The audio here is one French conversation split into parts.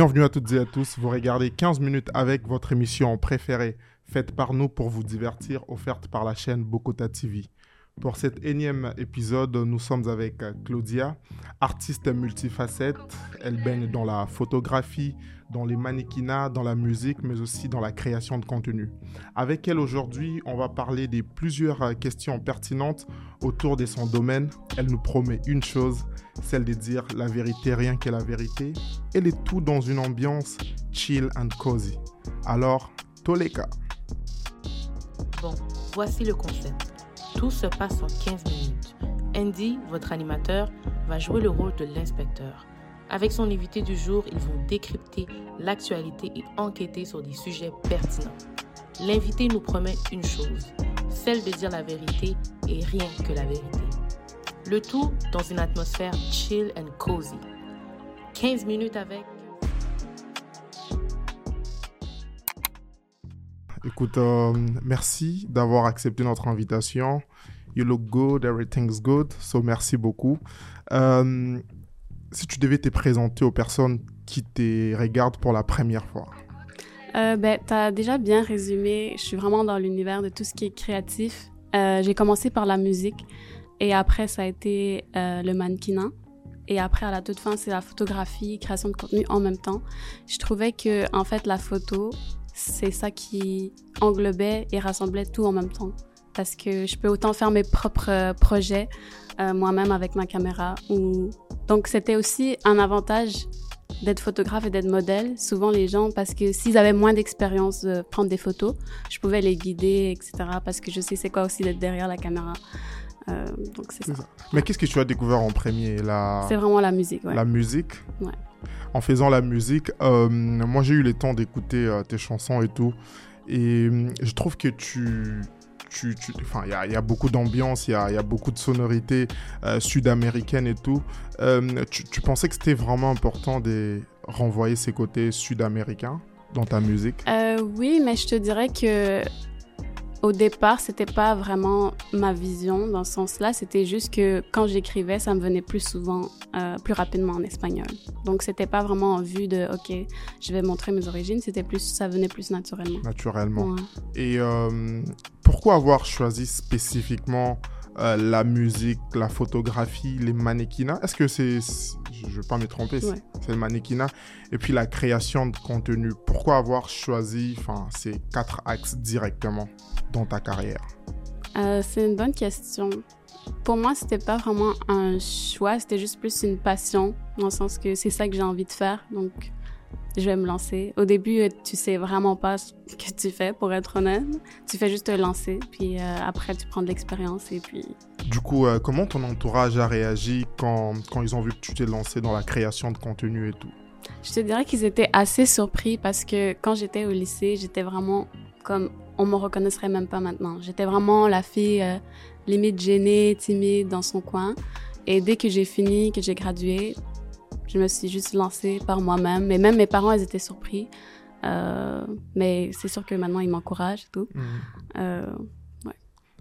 Bienvenue à toutes et à tous. Vous regardez 15 minutes avec votre émission préférée, faite par nous pour vous divertir, offerte par la chaîne Bokota TV. Pour cet énième épisode, nous sommes avec Claudia, artiste multifacette. Elle baigne dans la photographie, dans les mannequinats, dans la musique, mais aussi dans la création de contenu. Avec elle aujourd'hui, on va parler des plusieurs questions pertinentes autour de son domaine. Elle nous promet une chose, celle de dire la vérité, rien que la vérité. Elle est tout dans une ambiance chill and cozy. Alors, Toleka. Bon, voici le concept. Tout se passe en 15 minutes. Andy, votre animateur, va jouer le rôle de l'inspecteur. Avec son invité du jour, ils vont décrypter l'actualité et enquêter sur des sujets pertinents. L'invité nous promet une chose, celle de dire la vérité et rien que la vérité. Le tout dans une atmosphère chill and cozy. 15 minutes avec... Écoute, euh, merci d'avoir accepté notre invitation. You look good, everything's good, so merci beaucoup. Euh, si tu devais te présenter aux personnes qui te regardent pour la première fois. Euh, ben, tu as déjà bien résumé. Je suis vraiment dans l'univers de tout ce qui est créatif. Euh, j'ai commencé par la musique et après, ça a été euh, le mannequinat. Et après, à la toute fin, c'est la photographie, création de contenu en même temps. Je trouvais que, en fait, la photo, c'est ça qui englobait et rassemblait tout en même temps. Parce que je peux autant faire mes propres euh, projets euh, moi-même avec ma caméra. Donc, c'était aussi un avantage d'être photographe et d'être modèle. Souvent, les gens, parce que s'ils avaient moins d'expérience de prendre des photos, je pouvais les guider, etc. Parce que je sais c'est quoi aussi d'être derrière la caméra. Euh, donc, c'est ça. Mais qu'est-ce que tu as découvert en premier la... C'est vraiment la musique, ouais. la musique? Ouais. En faisant la musique, euh, moi j'ai eu le temps d'écouter euh, tes chansons et tout. Et je trouve que tu. tu- tu- Enfin, il y a, il y a beaucoup d'ambiance, il y a, il y a beaucoup de sonorités euh, sud-américaines et tout. Euh, tu, tu pensais que c'était vraiment important de renvoyer ces côtés sud-américains dans ta musique? Euh, oui, mais je te dirais que au départ, c'était pas vraiment ma vision dans ce sens-là. C'était juste que quand j'écrivais, ça me venait plus souvent, euh, plus rapidement en espagnol. Donc, c'était pas vraiment en vue de, OK, je vais montrer mes origines. C'était plus, ça venait plus naturellement. naturellement Ouais. Et euh, pourquoi avoir choisi spécifiquement euh, la musique, la photographie, les mannequinats Est-ce que c'est, je ne vais pas me tromper, c'est- Ouais. c'est le mannequinat et puis la création de contenu. Pourquoi avoir choisi, ces quatre axes directement dans ta carrière? Euh, c'est une bonne question. Pour moi, c'était pas vraiment un choix, c'était juste plus une passion, dans le sens que c'est ça que j'ai envie de faire, donc je vais me lancer. Au début, euh, tu sais vraiment pas ce que tu fais, pour être honnête. Tu fais juste te lancer, puis euh, après, tu prends de l'expérience, et puis... Du coup, euh, comment ton entourage a réagi quand, quand ils ont vu que tu t'es lancé dans la création de contenu et tout? Je te dirais qu'ils étaient assez surpris, parce que quand j'étais au lycée, j'étais vraiment comme... On me reconnaîtrait même pas maintenant. J'étais vraiment la fille euh, limite gênée, timide dans son coin. Et dès que j'ai fini, que j'ai gradué, je me suis juste lancée par moi-même. Et même mes parents, ils étaient surpris. Euh, mais c'est sûr que maintenant, ils m'encouragent et tout. Euh,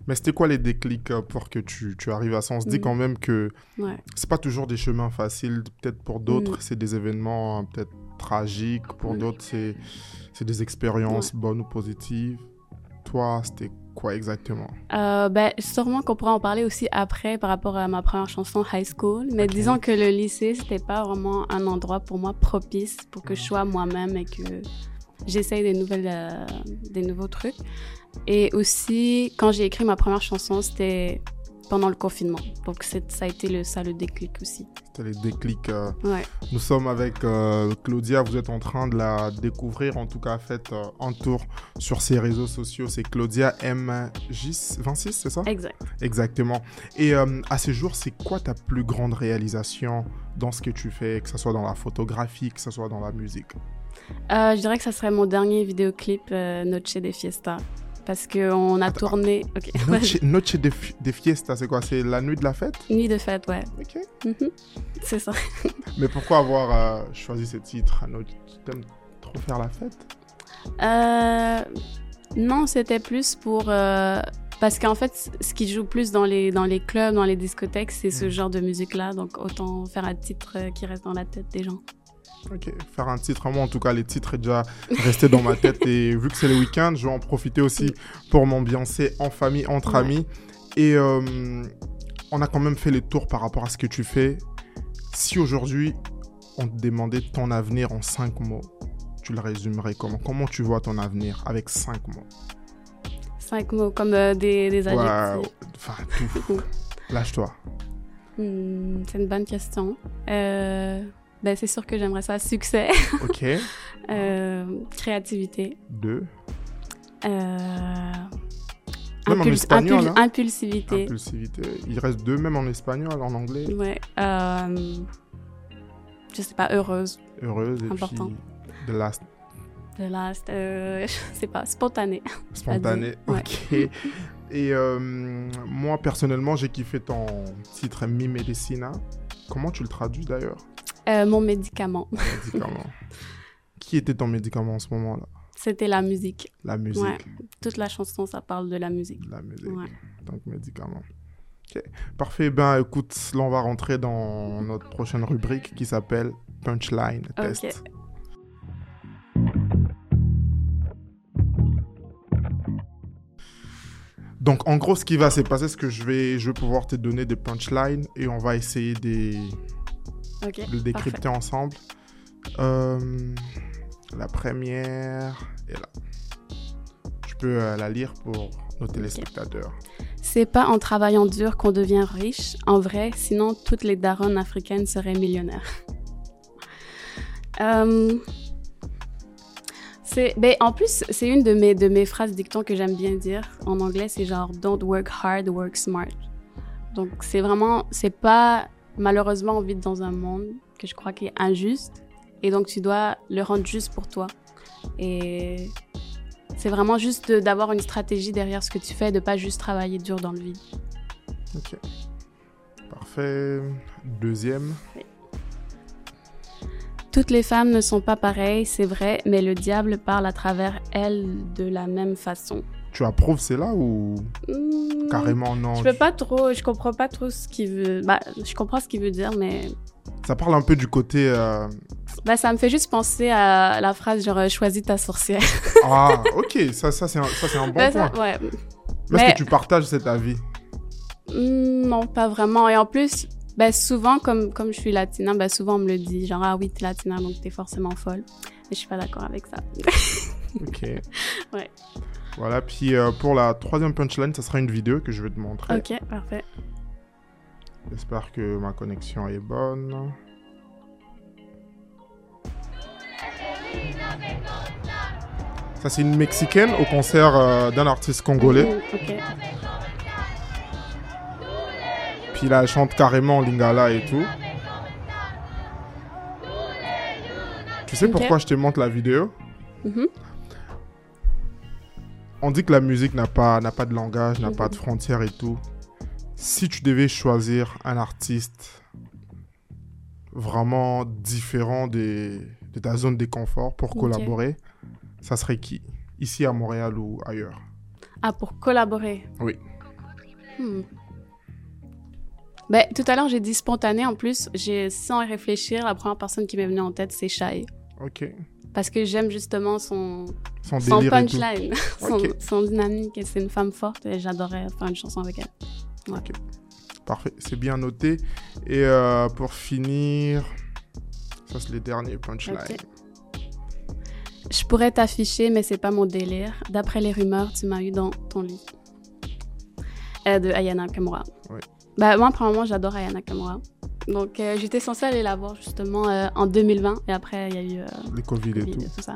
Mais c'était quoi les déclics euh, pour que tu, tu arrives à ça? On se dit Mm. quand même que ouais. c'est pas toujours des chemins faciles. Peut-être pour d'autres, Mm. c'est des événements euh, peut-être tragiques. Pour d'autres, c'est c'est des expériences bonnes ou positives. Toi, c'était quoi exactement? Euh, ben, sûrement qu'on pourra en parler aussi après par rapport à ma première chanson High School. Mais disons que le lycée, c'était pas vraiment un endroit pour moi propice pour que je sois moi-même et que j'essaye des nouvelles, euh, des nouveaux trucs. Et aussi, quand j'ai écrit ma première chanson, c'était pendant le confinement. Donc, ça a été le, ça le déclic aussi. C'était les déclics. euh. Ouais. Nous sommes avec euh, Claudia. Vous êtes en train de la découvrir. En tout cas, faites euh, un tour sur ses réseaux sociaux. C'est Claudia M26, c'est ça? Exact. Exactement. Et euh, à ce jour, c'est quoi ta plus grande réalisation dans ce que tu fais, que ce soit dans la photographie, que ce soit dans la musique? Euh, je dirais que ça serait mon dernier vidéoclip, euh, Noche de Fiesta. Parce qu'on a tourné. Ok. Noche, Noche de, de fiesta, c'est quoi? C'est la nuit de la fête? Nuit de fête, ouais. Ok. Mhm. C'est ça. Mais pourquoi avoir euh, choisi ce titre Noche- Tu aimes trop faire la fête? Euh, non, c'était plus pour euh, Parce qu'en fait, ce qui joue plus dans les, dans les clubs, dans les discothèques, c'est ce Mm. genre de musique-là. Donc, autant faire un titre qui reste dans la tête des gens. Ok, faire un titre, moi en tout cas, les titres est déjà resté dans ma tête. Et vu que c'est le week-end, je vais en profiter aussi pour m'ambiancer en famille, entre Ouais. amis. Et euh, on a quand même fait les tours par rapport à ce que tu fais. Si aujourd'hui, on te demandait ton avenir en cinq mots, tu le résumerais comment? Comment tu vois ton avenir avec cinq mots? Cinq mots comme euh, des, des Ouais, adjectifs. Enfin, tout. Lâche-toi. Hmm, c'est une bonne question. Euh, ben, c'est sûr que j'aimerais ça. Succès, Ok. euh, créativité, Deux. euh, Même en impul- espagnol, impul- hein. impulsivité. Impulsivité. Il reste deux, même en espagnol, en anglais. Ouais. Euh, je sais pas, heureuse. Heureuse. Et Important. puis, the last De last, euh, je sais pas, spontané. Spontané. Ouais. Ok. Et moi, personnellement, j'ai kiffé ton titre Mi Medicina. Comment tu le traduis d'ailleurs? Euh, mon médicament, Médicament. Qui était ton médicament en ce moment-là? C'était la musique. La musique. Ouais. Toute la chanson, ça parle de la musique. La musique. Ouais. Donc, médicament. Ok. Parfait. Ben, écoute, là, on va rentrer dans notre prochaine rubrique qui s'appelle Punchline. Test. Donc, en gros, ce qui va se passer, c'est que je vais, je vais pouvoir te donner des punchlines et on va essayer de Ok. de le décrypter ensemble. Euh, la première est là. Je peux euh, la lire pour nos téléspectateurs. C'est pas en travaillant dur qu'on devient riche, en vrai, sinon toutes les daronnes africaines seraient millionnaires. Euh, c'est, ben, en plus, c'est une de mes, de mes phrases dictons que j'aime bien dire. En anglais, c'est genre Don't work hard, work smart. Donc, c'est vraiment, c'est pas, malheureusement, on vit dans un monde que je crois qui est injuste. Et donc, tu dois le rendre juste pour toi. Et c'est vraiment juste d'avoir une stratégie derrière ce que tu fais, de pas juste travailler dur dans le vide. Ok. Parfait. Deuxième. Toutes les femmes ne sont pas pareilles, c'est vrai, mais le diable parle à travers elles de la même façon. Tu approuves celle-là ou Hmm, carrément non Je peux pas trop, je comprends pas trop ce qu'il veut. Bah, je comprends ce qu'il veut dire, mais Ça parle un peu du côté. euh, bah, ça me fait juste penser à la phrase genre euh, choisis ta sorcière. Ah, ok. Ça, ça c'est un, ça, c'est un bon Bah, point. ça- ouais. Mais Est-ce que tu partages cet avis? Hmm, non, pas vraiment. Et en plus, bah, souvent, comme, comme je suis latina, bah, souvent on me le dit, genre ah oui, t'es latina, donc t'es forcément folle. Mais je suis pas d'accord avec ça. Ok. Ouais. Voilà. Puis euh, pour la troisième punchline, ça sera une vidéo que je vais te montrer. ok, parfait. J'espère que ma connexion est bonne. Ça, c'est une Mexicaine au concert euh, d'un artiste congolais. Ok. Puis là, elle chante carrément en lingala et tout. Tu sais pourquoi je te montre la vidéo? Mhm. On dit que la musique n'a pas, n'a pas de langage, n'a Mhm. pas de frontières et tout. Si tu devais choisir un artiste vraiment différent des- de ta zone de confort pour collaborer, ça serait qui? Ici à Montréal ou ailleurs? Ah, pour collaborer? Oui. Hmm. Ben, tout à l'heure, j'ai dit spontané. En plus, j'ai, sans y réfléchir, la première personne qui m'est venue en tête, c'est Shai. Ok. Parce que j'aime justement son, punchline, son, dynamique. Et c'est une femme forte et j'adorais faire une chanson avec elle. Parfait, c'est bien noté. Et euh, pour finir, ça c'est les derniers punchlines. Je pourrais t'afficher, mais c'est pas mon délire. D'après les rumeurs, tu m'as eu dans ton lit. Euh, de Ayana Kamura. Oui. Bah, moi, premièrement, j'adore Ayana Kamura. Donc, euh, j'étais censée aller la voir justement euh, en 2020. Et après, il y a eu euh, Les Covid et tout. et tout ça.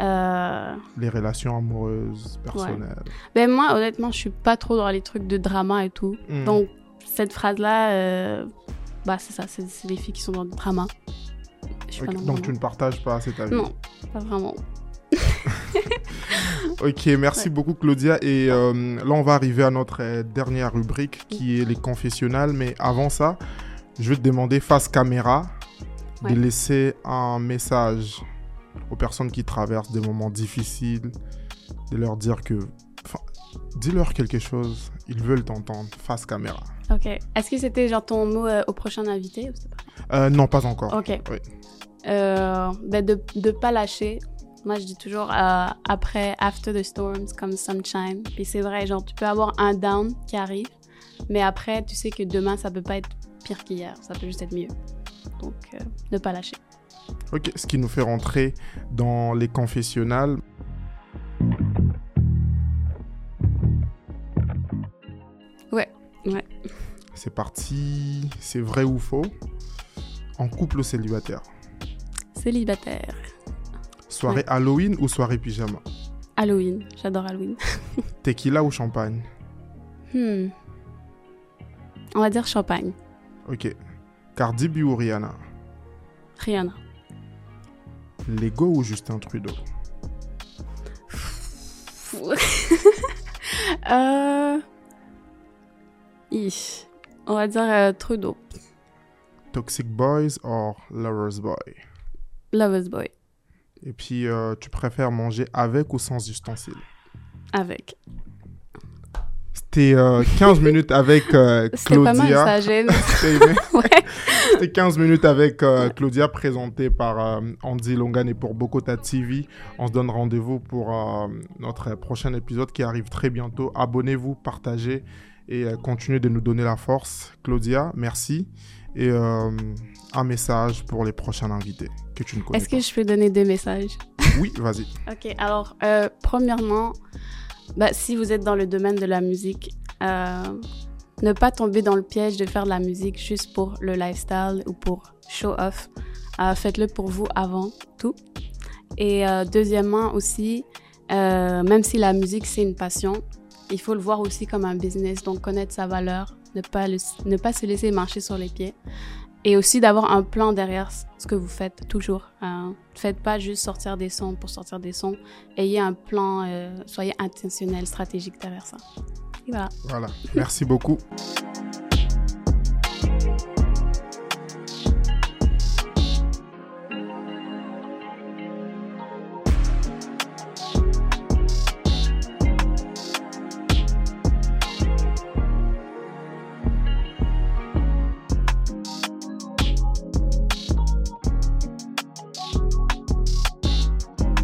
Euh, Les relations amoureuses, personnelles. ben moi, honnêtement, je suis pas trop dans les trucs de drama et tout. Hmm. Donc, cette phrase-là, euh, bah, c'est ça, c'est des filles qui sont dans le drama. Dans le Donc tu ne partages pas cet avis. Non, pas vraiment. Ok, merci Ouais. beaucoup Claudia. Et euh, là, on va arriver à notre euh, dernière rubrique qui est les confessionnals. Mais avant ça, je vais te demander face caméra Ouais. de laisser un message aux personnes qui traversent des moments difficiles, de leur dire que, enfin, Dis-leur quelque chose. Ils veulent t'entendre face caméra. Ok. Est-ce que c'était genre ton mot euh, au prochain invité ou pas? Euh, non, pas encore. Ok. Oui. Euh, ben de ne pas lâcher. Moi, je dis toujours après, after the storms comes sunshine. Puis c'est vrai, genre, tu peux avoir un down qui arrive, mais après, tu sais que demain, ça peut pas être pire qu'hier. Ça peut juste être mieux. Donc, euh, ne pas lâcher. Ok, ce qui nous fait rentrer dans les confessionnals. Ouais, ouais. C'est parti. C'est vrai ou faux? En couple ou célibataire? Célibataire. Soirée Ouais. Halloween ou soirée pyjama? Halloween. J'adore Halloween. Tequila ou champagne? Hmm. On va dire champagne. Ok. Cardi B ou Rihanna? Rihanna. Lego ou Justin Trudeau? Euh... On va dire euh, Trudeau. Toxic Boys or Lovers Boy? Lover's Boy. Et puis, euh, tu préfères manger avec ou sans ustensiles? Avec. C'était euh, 15 minutes avec euh, C'était pas mal, Claudia. ça gêne. C'était aimé ouais. C'était 15 minutes avec euh, Claudia, présentée par euh, Andy Longan et pour Bokota TV. On se donne rendez-vous pour notre prochain épisode qui arrive très bientôt. Abonnez-vous, partagez et continuez de nous donner la force. Claudia, merci. Et un message pour les prochains invités que tu ne connais Est-ce que je peux donner deux messages? Oui, vas-y. Ok, alors, premièrement, bah, si vous êtes dans le domaine de la musique, euh, ne pas tomber dans le piège de faire de la musique juste pour le lifestyle ou pour show off. Euh, Faites-le pour vous avant tout. Et euh, deuxièmement aussi, même si la musique c'est une passion, il faut le voir aussi comme un business, donc connaître sa valeur, ne pas, ne pas se laisser marcher sur les pieds. Et aussi d'avoir un plan derrière ce que vous faites toujours. Euh, faites pas juste sortir des sons pour sortir des sons. Ayez un plan, euh, soyez intentionnel, stratégique derrière ça. Voilà. Merci beaucoup.